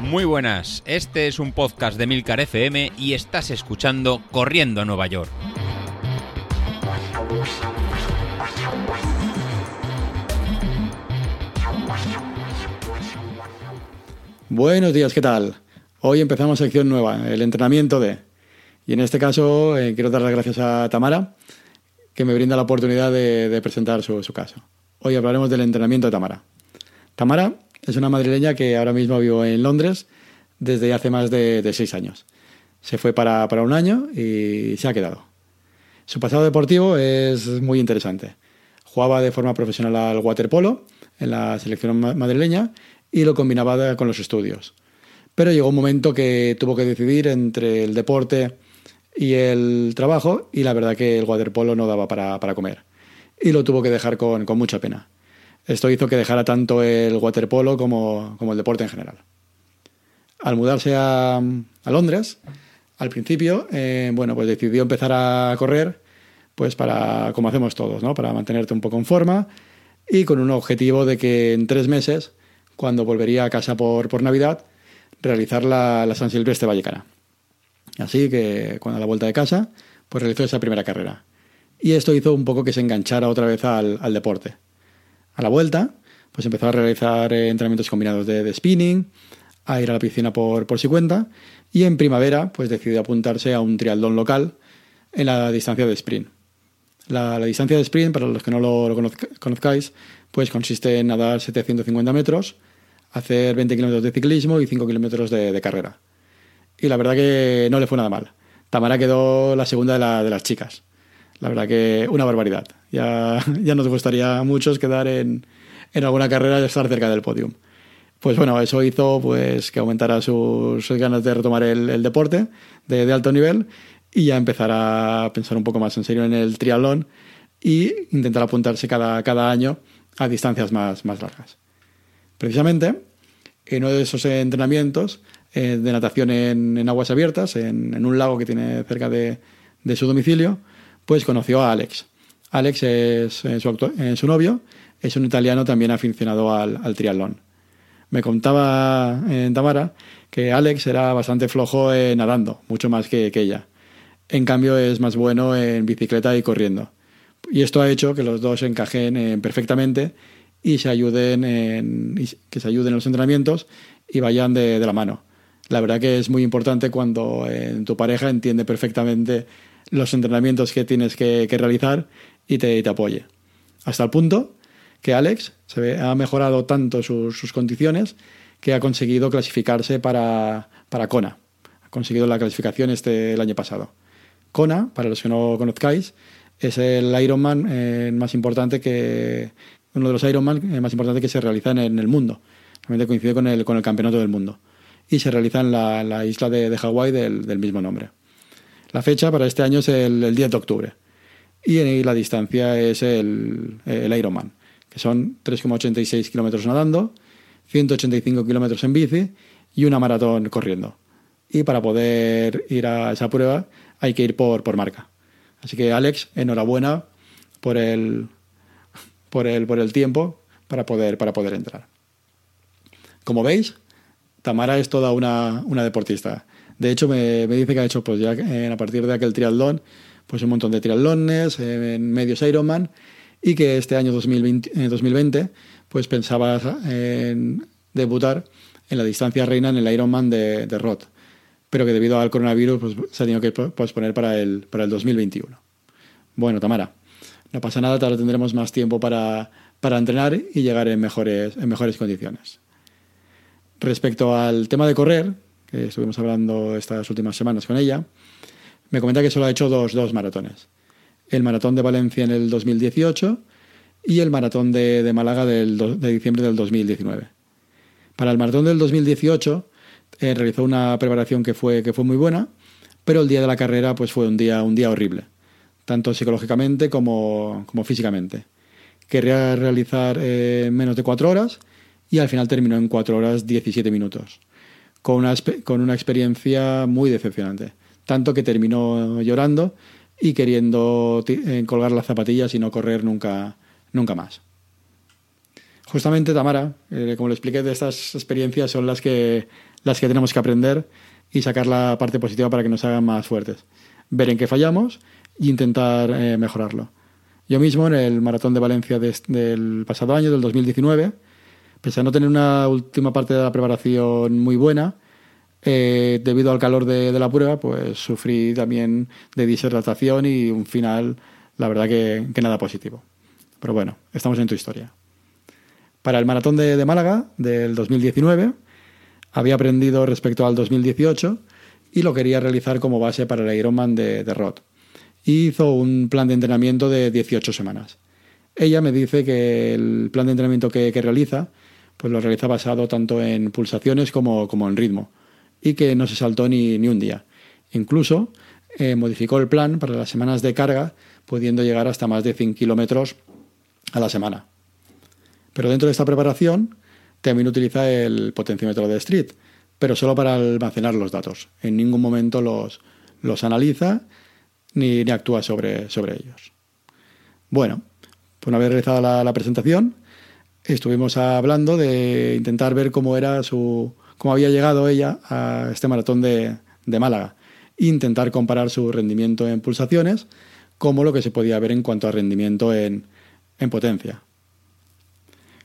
Muy buenas, este es un podcast de Milcar FM y estás escuchando Corriendo a Nueva York. Buenos días, ¿qué tal? Hoy empezamos sección nueva, el entrenamiento de... Y en este caso eh, quiero dar las gracias a Tamara, que me brinda la oportunidad de, presentar su, caso. Hoy hablaremos del entrenamiento de Tamara. Tamara es una madrileña que ahora mismo vive en Londres desde hace más de, seis años. Se fue para, para un año y se ha quedado. Su pasado deportivo es muy interesante. Jugaba de forma profesional al waterpolo en la selección madrileña y lo combinaba con los estudios. Pero llegó un momento que tuvo que decidir entre el deporte y el trabajo y la verdad que el waterpolo no daba para, comer. Y lo tuvo que dejar con, mucha pena. Esto hizo que dejara tanto el waterpolo como, el deporte en general. Al mudarse a, Londres, al principio, eh, bueno, pues decidió empezar a correr, pues para, como hacemos todos, ¿no? Para mantenerte un poco en forma y con un objetivo de que en tres meses cuando volvería a casa por, Navidad, realizar la, la San Silvestre Vallecana. Así que cuando a la vuelta de casa, pues realizó esa primera carrera. Y esto hizo un poco que se enganchara otra vez al deporte. A la vuelta, pues empezó a realizar eh, entrenamientos combinados de, spinning, a ir a la piscina por, por su cuenta, y en primavera, pues decidió apuntarse a un triatlón local en la distancia de sprint. La, distancia de sprint, para los que no lo, lo conozcáis, pues consiste en nadar 750 metros, hacer 20 kilómetros de ciclismo y 5 kilómetros de, carrera. Y la verdad que no le fue nada mal. Tamara quedó la segunda de, las chicas. La verdad que una barbaridad. Ya, nos gustaría a muchos quedar en, alguna carrera y estar cerca del podium. Pues bueno, eso hizo pues que aumentara sus, ganas de retomar el, deporte de, alto nivel y ya empezar a pensar un poco más en serio en el triatlón y intentar apuntarse cada, año a distancias más, más largas. Precisamente, en uno de esos entrenamientos eh, de natación en, aguas abiertas, en, un lago que tiene cerca de, su domicilio, pues conoció a Alex. Alex es, su, su, novio, es un italiano también aficionado al, al triatlón. Me contaba en Tamara que Alex era bastante flojo nadando, mucho más que, ella. En cambio es más bueno en bicicleta y corriendo. Y esto ha hecho que los dos encajen eh, perfectamente y se ayuden en, que se ayuden en los entrenamientos y vayan de, la mano. La verdad que es muy importante cuando en tu pareja entiende perfectamente los entrenamientos que tienes que, realizar y te, apoye. Hasta el punto que Alex se ha mejorado tanto sus, condiciones que ha conseguido clasificarse para, para Kona. Ha conseguido la clasificación este el año pasado. Kona, para los que no conozcáis, es el Ironman eh, más importante que uno de los Ironman eh, más importantes que se realizan en el mundo. Realmente coincide con el, con el campeonato del mundo. Y se realiza en la, isla de, de Hawái del, mismo nombre. La fecha para este año es el, 10 de octubre. Y la distancia es el, el Ironman, que son 3,86 kilómetros nadando, 185 kilómetros en bici y una maratón corriendo. Y para poder ir a esa prueba hay que ir por, por marca. Así que Alex, enhorabuena por el, por el, por el tiempo para poder, para poder entrar. Como veis, Tamara es toda una, una deportista. De hecho, me, me, dice que ha hecho, pues ya a partir de aquel triatlón, pues un montón de triatlones, eh, en medios Ironman, y que este año 2020, 2020 eh, pues pensaba en debutar en la distancia reina en el Ironman de, de Roth, pero que debido al coronavirus pues, se ha tenido que posponer para el, para el 2021. Bueno, Tamara, no pasa nada, ahora tendremos más tiempo para, para entrenar y llegar en mejores, en mejores condiciones. Respecto al tema de correr, que estuvimos hablando estas últimas semanas con ella, me comenta que solo ha hecho dos, dos maratones. El maratón de Valencia en el 2018 y el maratón de, de Málaga del, de diciembre del 2019. Para el maratón del 2018 eh, realizó una preparación que fue, que fue muy buena, pero el día de la carrera pues fue un día, un día horrible, tanto psicológicamente como, como físicamente. Quería realizar eh, menos de cuatro horas y al final terminó en cuatro horas 17 minutos, con una, con una experiencia muy decepcionante, tanto que terminó llorando y queriendo eh, colgar las zapatillas y no correr nunca, nunca más. Justamente, Tamara, eh, como le expliqué, de estas experiencias son las que, las que tenemos que aprender y sacar la parte positiva para que nos hagan más fuertes. Ver en qué fallamos e intentar eh, mejorarlo. Yo mismo, en el maratón de Valencia del pasado año, del 2019, pese a no tener una última parte de la preparación muy buena, eh, debido al calor de, la prueba, pues sufrí también de deshidratación y un final, la verdad que, nada positivo. Pero bueno, estamos en tu historia. Para el maratón de, Málaga del 2019, había aprendido respecto al 2018 y lo quería realizar como base para el Ironman de, de Rod. hizo un plan de entrenamiento de 18 semanas. Ella me dice que el plan de entrenamiento que, realiza pues lo realiza basado tanto en pulsaciones como en ritmo que no se saltó ni, ni un día. Incluso eh, modificó el plan para las semanas de carga, pudiendo llegar hasta más de 100 kilómetros a la semana. Pero dentro de esta preparación también utiliza el potenciómetro de Street, pero solo para almacenar los datos. En ningún momento los, los analiza ni, ni actúa sobre, sobre ellos. Bueno, pues una vez realizada la presentación, estuvimos hablando de intentar ver cómo era su, cómo había llegado ella a este maratón de, Málaga. Intentar comparar su rendimiento en pulsaciones como lo que se podía ver en cuanto a rendimiento en, potencia.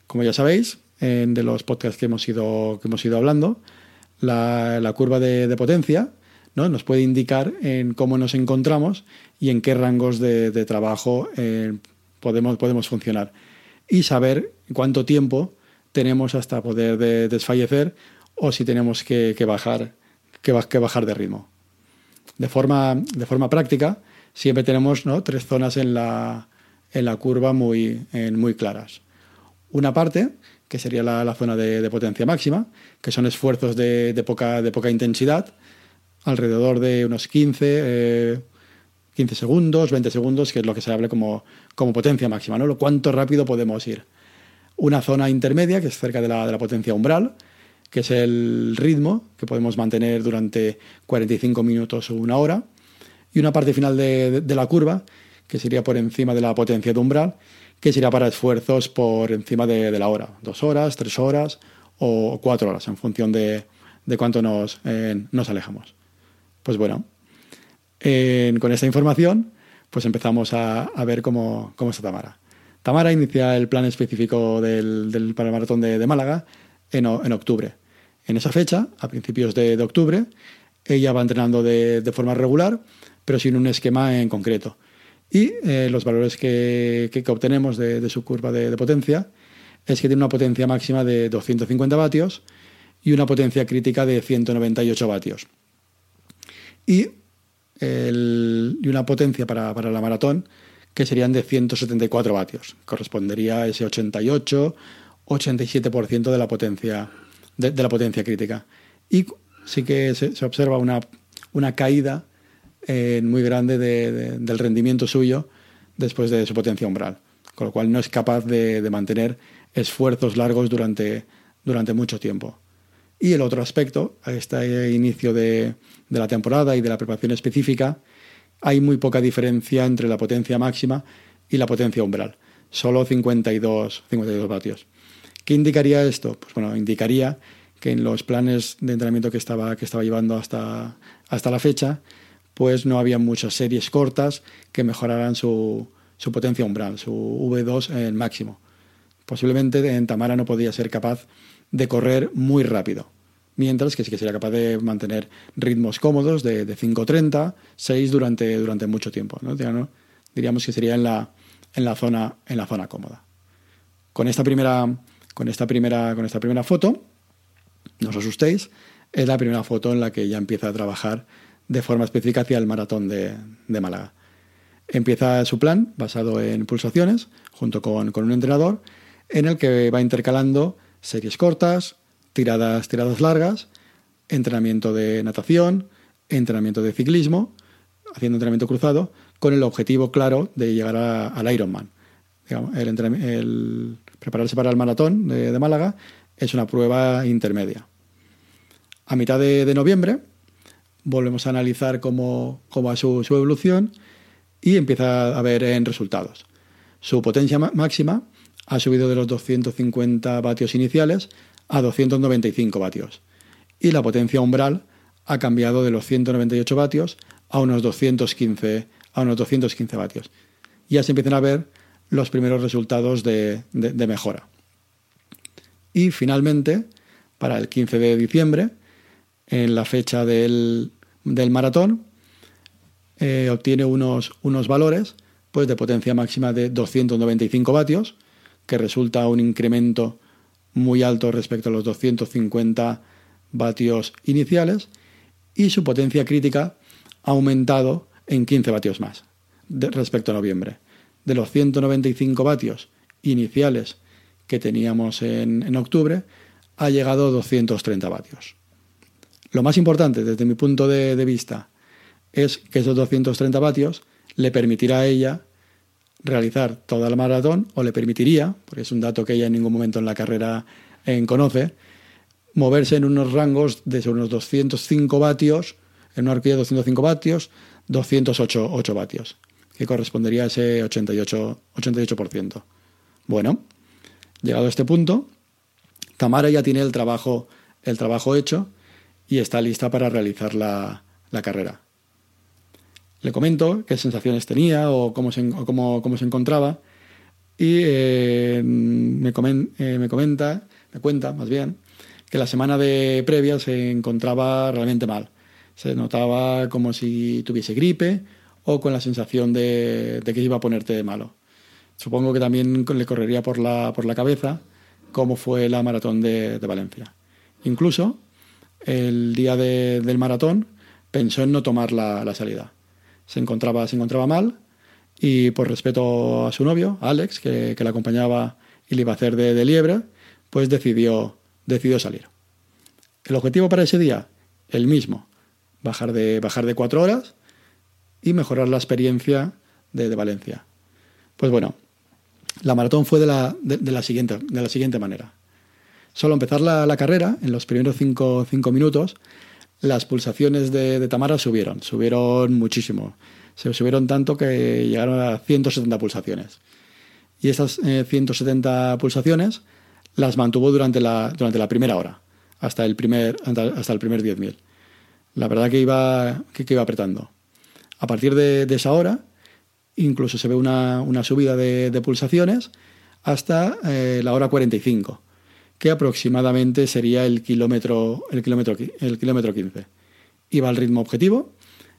Como ya sabéis, en de los podcasts que hemos ido, que hemos ido hablando, la, curva de, potencia ¿no? nos puede indicar en cómo nos encontramos y en qué rangos de, trabajo eh, podemos, podemos funcionar. Y saber cuánto tiempo tenemos hasta poder desfallecer o si tenemos que, bajar, que, bajar de ritmo. De forma, práctica, siempre tenemos tres zonas en la, curva muy, claras. Una parte, que sería la, zona de, potencia máxima, que son esfuerzos de, poca, intensidad, alrededor de unos 15, 15 eh, segundos, 20 segundos, que es lo que se habla como, potencia máxima. Lo cuánto rápido podemos ir. Una zona intermedia, que es cerca de la potencia umbral, que es el ritmo que podemos mantener durante 45 minutos o una hora, y una parte final de, la curva, que sería por encima de la potencia de umbral, que sería para esfuerzos por encima de, la hora, dos horas, tres horas o cuatro horas, en función de, cuánto nos, eh, nos alejamos. Pues bueno, con esta información, pues empezamos a, ver cómo, cómo, está Tamara. Tamara inicia el plan específico del, para el maratón de, Málaga en, en octubre. En esa fecha, a principios de, octubre, ella va entrenando de, forma regular, pero sin un esquema en concreto. Y eh, los valores que, obtenemos de, su curva de, potencia es que tiene una potencia máxima de 250 vatios y una potencia crítica de 198 vatios. Y, una potencia para, para, la maratón que serían de 174 vatios. Correspondería a ese 88-87% de la potencia de, la potencia crítica. Y sí que se, observa una, una caída eh, muy grande del rendimiento suyo después de su potencia umbral, con lo cual no es capaz de, mantener esfuerzos largos durante, durante mucho tiempo. Y el otro aspecto, a este inicio de, de, la temporada y de la preparación específica, hay muy poca diferencia entre la potencia máxima y la potencia umbral, solo 52, 52 vatios. ¿Qué indicaría esto? Pues bueno, indicaría que en los planes de entrenamiento que estaba, que estaba llevando hasta, hasta la fecha, pues no había muchas series cortas que mejoraran su, su potencia umbral, su V2 en máximo. Posiblemente en Tamara no podía ser capaz de correr muy rápido, mientras que sí que sería capaz de mantener ritmos cómodos de, de 5.30, 6 durante, durante mucho tiempo. ¿no? Diríamos que sería en la, en la, zona, en la zona cómoda. Con esta primera con esta primera, con esta primera foto, no os asustéis, es la primera foto en la que ya empieza a trabajar de forma específica hacia el maratón de, Málaga. Empieza su plan basado en pulsaciones, junto con, un entrenador, en el que va intercalando series cortas, tiradas, tiradas largas, entrenamiento de natación, entrenamiento de ciclismo, haciendo entrenamiento cruzado, con el objetivo claro de llegar al Ironman. el, prepararse para el maratón de, Málaga es una prueba intermedia. A mitad de, noviembre volvemos a analizar cómo, va su, evolución y empieza a ver en resultados. Su potencia máxima ha subido de los 250 vatios iniciales a 295 vatios. Y la potencia umbral ha cambiado de los 198 vatios a unos 215, a unos 215 vatios. Ya se empiezan a ver los primeros resultados de, mejora. Y finalmente, para el 15 de diciembre, en la fecha del, maratón, eh, obtiene unos, unos valores pues, de potencia máxima de 295 vatios, que resulta un incremento muy alto respecto a los 250 vatios iniciales, y su potencia crítica ha aumentado en 15 vatios más respecto a noviembre. De los 195 vatios iniciales que teníamos en, octubre, ha llegado a 230 vatios. Lo más importante desde mi punto de, vista es que esos 230 vatios le permitirá a ella realizar toda la maratón, o le permitiría, porque es un dato que ella en ningún momento en la carrera en conoce, moverse en unos rangos de unos 205 vatios, en una horquilla de 205 vatios, 208 vatios, que correspondería a ese 88%. 88%. Bueno, llegado a este punto, Tamara ya tiene el trabajo, el trabajo hecho y está lista para realizar la, carrera. Le comento qué sensaciones tenía o cómo se, cómo, se encontraba y eh, me, eh, me comenta, me cuenta más bien, que la semana de previa se encontraba realmente mal. Se notaba como si tuviese gripe o con la sensación de, que iba a ponerte de malo. Supongo que también le correría por la, por la cabeza cómo fue la maratón de, Valencia. Incluso el día del maratón pensó en no tomar la, salida. Se encontraba, se encontraba mal y por respeto a su novio, Alex, que, que la acompañaba y le iba a hacer de, de liebre, pues decidió decidió salir. El objetivo para ese día, el mismo, bajar de, bajar de cuatro horas y mejorar la experiencia de, Valencia. Pues bueno, la maratón fue de la, de, la, siguiente, de la siguiente manera. Solo empezar la, carrera, en los primeros cinco, minutos, las pulsaciones de, Tamara subieron, subieron muchísimo. Se subieron tanto que llegaron a 170 pulsaciones. Y esas 170 eh, pulsaciones las mantuvo durante la, durante la primera hora, hasta el primer, hasta el primer 10.000. La verdad que iba, que, iba apretando. A partir de, esa hora, incluso se ve una, subida de, pulsaciones hasta eh, la hora 45, que aproximadamente sería el kilómetro, el kilómetro, el kilómetro 15. Iba al ritmo objetivo,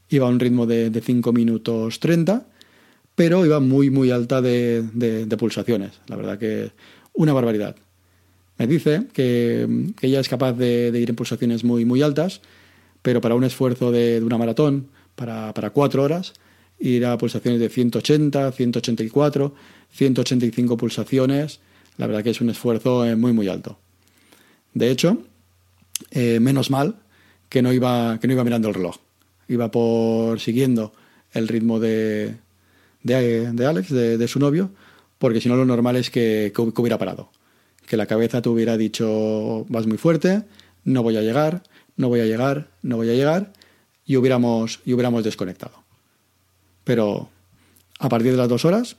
iba a un ritmo de, de 5 minutos 30, pero iba muy, muy alta de, pulsaciones. La verdad que una barbaridad. Me dice que, ella es capaz de, ir en pulsaciones muy, muy altas, pero para un esfuerzo de, una maratón, para, cuatro horas, ir a pulsaciones de 180, 184, 185 pulsaciones, la verdad que es un esfuerzo eh, muy, muy alto. De hecho, eh, menos mal que no, iba, que no iba mirando el reloj. Iba por siguiendo el ritmo de, de, Alex, de, su novio, porque si no lo normal es que hubiera parado que la cabeza te hubiera dicho vas muy fuerte, no voy a llegar, no voy a llegar, no voy a llegar, y hubiéramos, y hubiéramos desconectado. Pero a partir de las dos horas,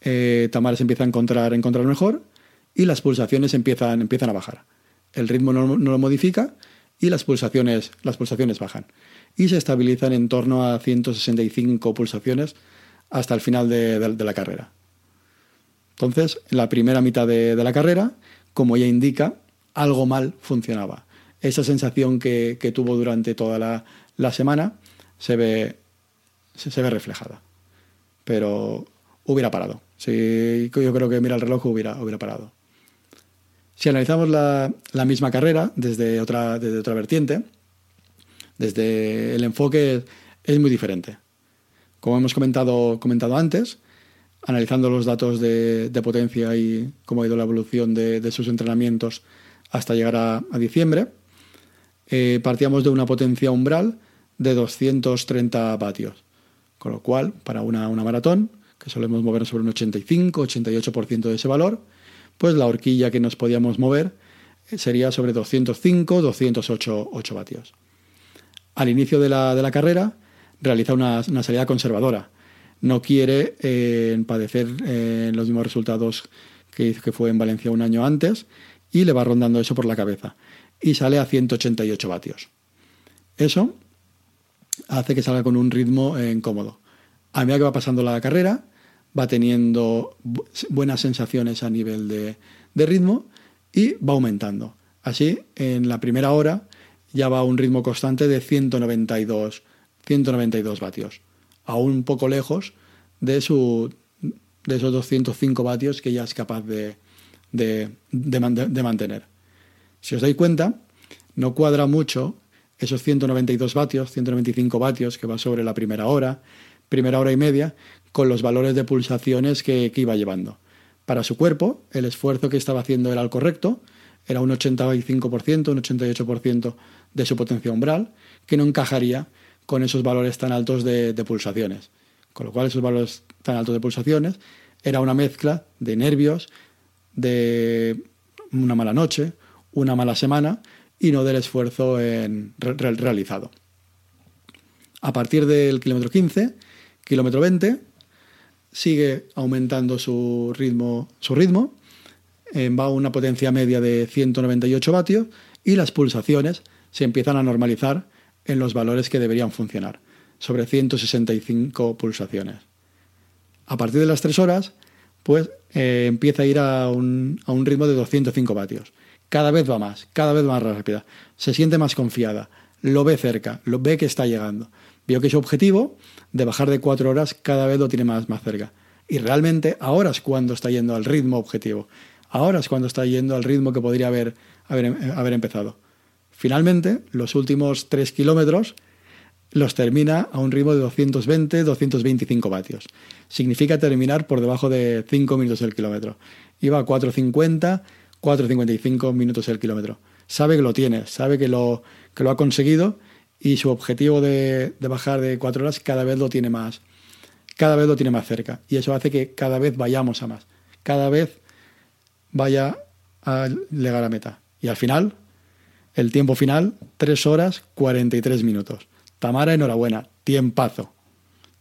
eh, Tamara se empieza a encontrar, encontrar mejor y las pulsaciones empiezan, empiezan a bajar. El ritmo no, lo modifica y las pulsaciones, las pulsaciones bajan. Y se estabilizan en torno a 165 pulsaciones hasta el final de la carrera. Entonces, en la primera mitad de, la carrera, como ya indica, algo mal funcionaba. Esa sensación que, tuvo durante toda la, semana se ve, se, ve reflejada. Pero hubiera parado. yo creo que mira el reloj hubiera, hubiera parado. Si analizamos la, misma carrera desde otra, desde otra vertiente, desde el enfoque es muy diferente. Como hemos comentado, comentado antes, analizando los datos de, potencia y cómo ha ido la evolución de, sus entrenamientos hasta llegar a, diciembre, eh, partíamos de una potencia umbral de 230 vatios. Con lo cual, para una, maratón, que solemos mover sobre un 85-88% de ese valor, pues la horquilla que nos podíamos mover eh, sería sobre 205-208 vatios. Al inicio de la, carrera, realiza una salida conservadora, no quiere eh, padecer los mismos resultados que, que fue en Valencia un año antes, y le va rondando eso por la cabeza. Y sale a 188 vatios. Eso hace que salga con un ritmo eh, incómodo. A medida que va pasando la carrera, va teniendo buenas sensaciones a nivel de, de ritmo y va aumentando. Así, en la primera hora ya va a un ritmo constante de 192, 192 vatios, aún un poco lejos de, su, de esos 205 vatios que ya es capaz de, de, de, mantener. Si os dais cuenta, no cuadra mucho esos 192 vatios, 195 vatios que va sobre la primera hora, primera hora y media, con los valores de pulsaciones que, iba llevando. Para su cuerpo, el esfuerzo que estaba haciendo era el correcto, era un 85%, un 88% de su potencia umbral, que no encajaría con esos valores tan altos de, de, pulsaciones. Con lo cual, esos valores tan altos de pulsaciones era una mezcla de nervios, de una mala noche, una mala semana y no del esfuerzo realizado. A partir del kilómetro 15, kilómetro 20, sigue aumentando su ritmo, su ritmo va a una potencia media de 198 vatios y las pulsaciones se empiezan a normalizar en los valores que deberían funcionar, sobre 165 pulsaciones. A partir de las 3 horas, pues eh, empieza a ir a un, a un, ritmo de 205 vatios. Cada vez va más, cada vez más rápida. Se siente más confiada, lo ve cerca, lo ve que está llegando. Vio que su objetivo de bajar de 4 horas cada vez lo tiene más, más cerca. Y realmente ahora es cuando está yendo al ritmo objetivo. Ahora es cuando está yendo al ritmo que podría haber, haber, empezado. Finalmente, los últimos 3 kilómetros los termina a un ritmo de 220-225 vatios. Significa terminar por debajo de 5 minutos el kilómetro. Iba a 4.50, 4.55 minutos el kilómetro. Sabe que lo tiene, sabe que lo, que lo ha conseguido y su objetivo de, bajar de 4 horas cada vez lo tiene más, cada vez lo tiene más cerca. Y eso hace que cada vez vayamos a más. Cada vez vaya a llegar a meta. Y al final, el tiempo final, 3 horas 43 minutos. Tamara, enhorabuena, tiempazo,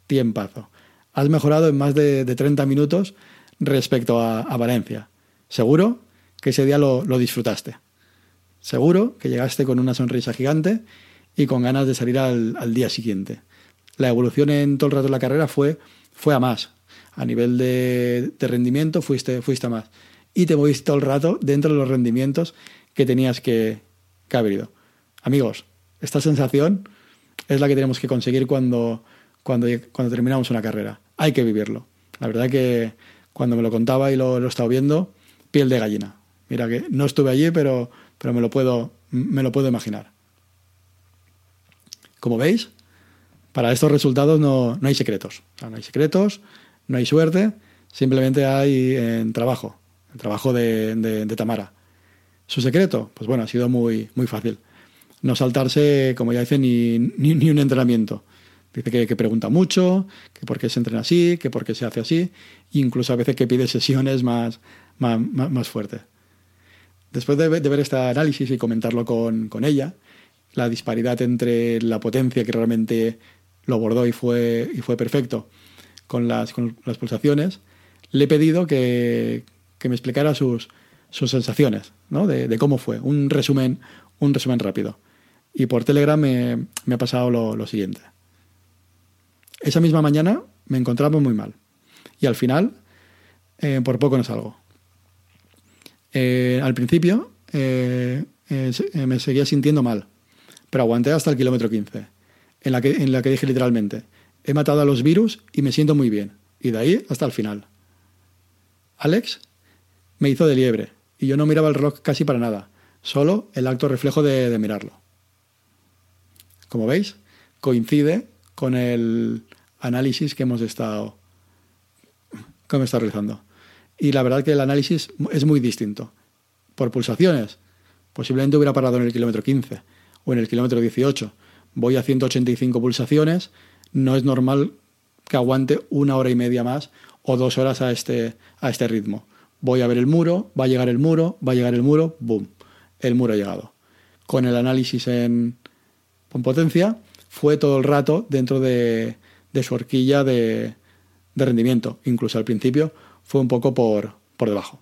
tiempazo. Has mejorado en más de, de 30 minutos respecto a, Valencia. Seguro que ese día lo, disfrutaste. Seguro que llegaste con una sonrisa gigante y con ganas de salir al, día siguiente. La evolución en todo el rato de la carrera fue, fue a más. A nivel de, de rendimiento fuiste, fuiste a más y te moviste todo el rato dentro de los rendimientos que tenías que, que haber ido. Amigos, esta sensación es la que tenemos que conseguir cuando, cuando, cuando terminamos una carrera. Hay que vivirlo. La verdad que cuando me lo contaba y lo, lo he estado viendo, piel de gallina. Mira que no estuve allí, pero, pero me, lo puedo, me lo puedo imaginar. Como veis, para estos resultados no, no hay secretos. No hay secretos, no hay suerte, simplemente hay en trabajo el trabajo de, de, de, Tamara. ¿Su secreto? Pues bueno, ha sido muy, muy fácil. No saltarse, como ya dice, ni, ni, ni un entrenamiento. Dice que, que, pregunta mucho, que por qué se entrena así, que por qué se hace así, incluso a veces que pide sesiones más, más, más fuertes. Después de, ver este análisis y comentarlo con, con, ella, la disparidad entre la potencia que realmente lo abordó y fue, y fue perfecto con las, con las pulsaciones, le he pedido que, que me explicara sus, sus sensaciones, ¿no? de, de, cómo fue, un resumen, un resumen rápido. Y por Telegram me, me ha pasado lo, lo, siguiente. Esa misma mañana me encontraba muy mal. Y al final, eh, por poco no salgo. Eh, al principio eh, eh me seguía sintiendo mal, pero aguanté hasta el kilómetro 15, en la, que, en la que dije literalmente, he matado a los virus y me siento muy bien. Y de ahí hasta el final. Alex me hizo de liebre y yo no miraba el reloj casi para nada, solo el acto reflejo de, mirarlo. Como veis, coincide con el análisis que hemos estado, que hemos estado realizando. Y la verdad que el análisis es muy distinto. Por pulsaciones, posiblemente hubiera parado en el kilómetro 15 o en el kilómetro 18. Voy a 185 pulsaciones, no es normal que aguante una hora y media más o dos horas a este, a este ritmo voy a ver el muro, va a llegar el muro, va a llegar el muro, boom, el muro ha llegado. Con el análisis en, en potencia, fue todo el rato dentro de, su horquilla de, rendimiento. Incluso al principio fue un poco por, por debajo.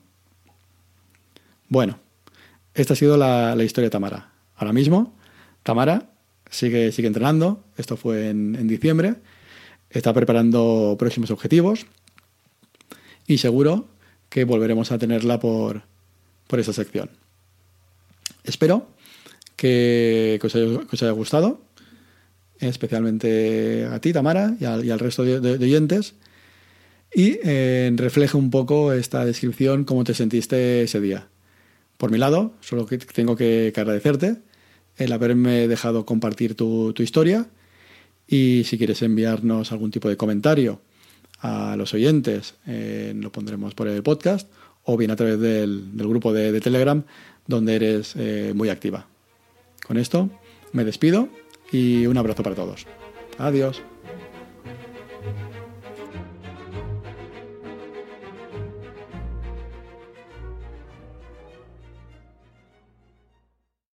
Bueno, esta ha sido la, historia de Tamara. Ahora mismo, Tamara sigue, sigue entrenando. Esto fue en, diciembre. Está preparando próximos objetivos. Y seguro que volveremos a tenerla por, por esa sección. Espero que, os, haya, gustado, especialmente a ti, Tamara, y al, resto de, oyentes, y eh, refleje un poco esta descripción, cómo te sentiste ese día. Por mi lado, solo que tengo que, agradecerte el haberme dejado compartir tu, historia y si quieres enviarnos algún tipo de comentario a los oyentes, eh, lo pondremos por el podcast o bien a través del, grupo de, Telegram donde eres eh, muy activa. Con esto me despido y un abrazo para todos. Adiós.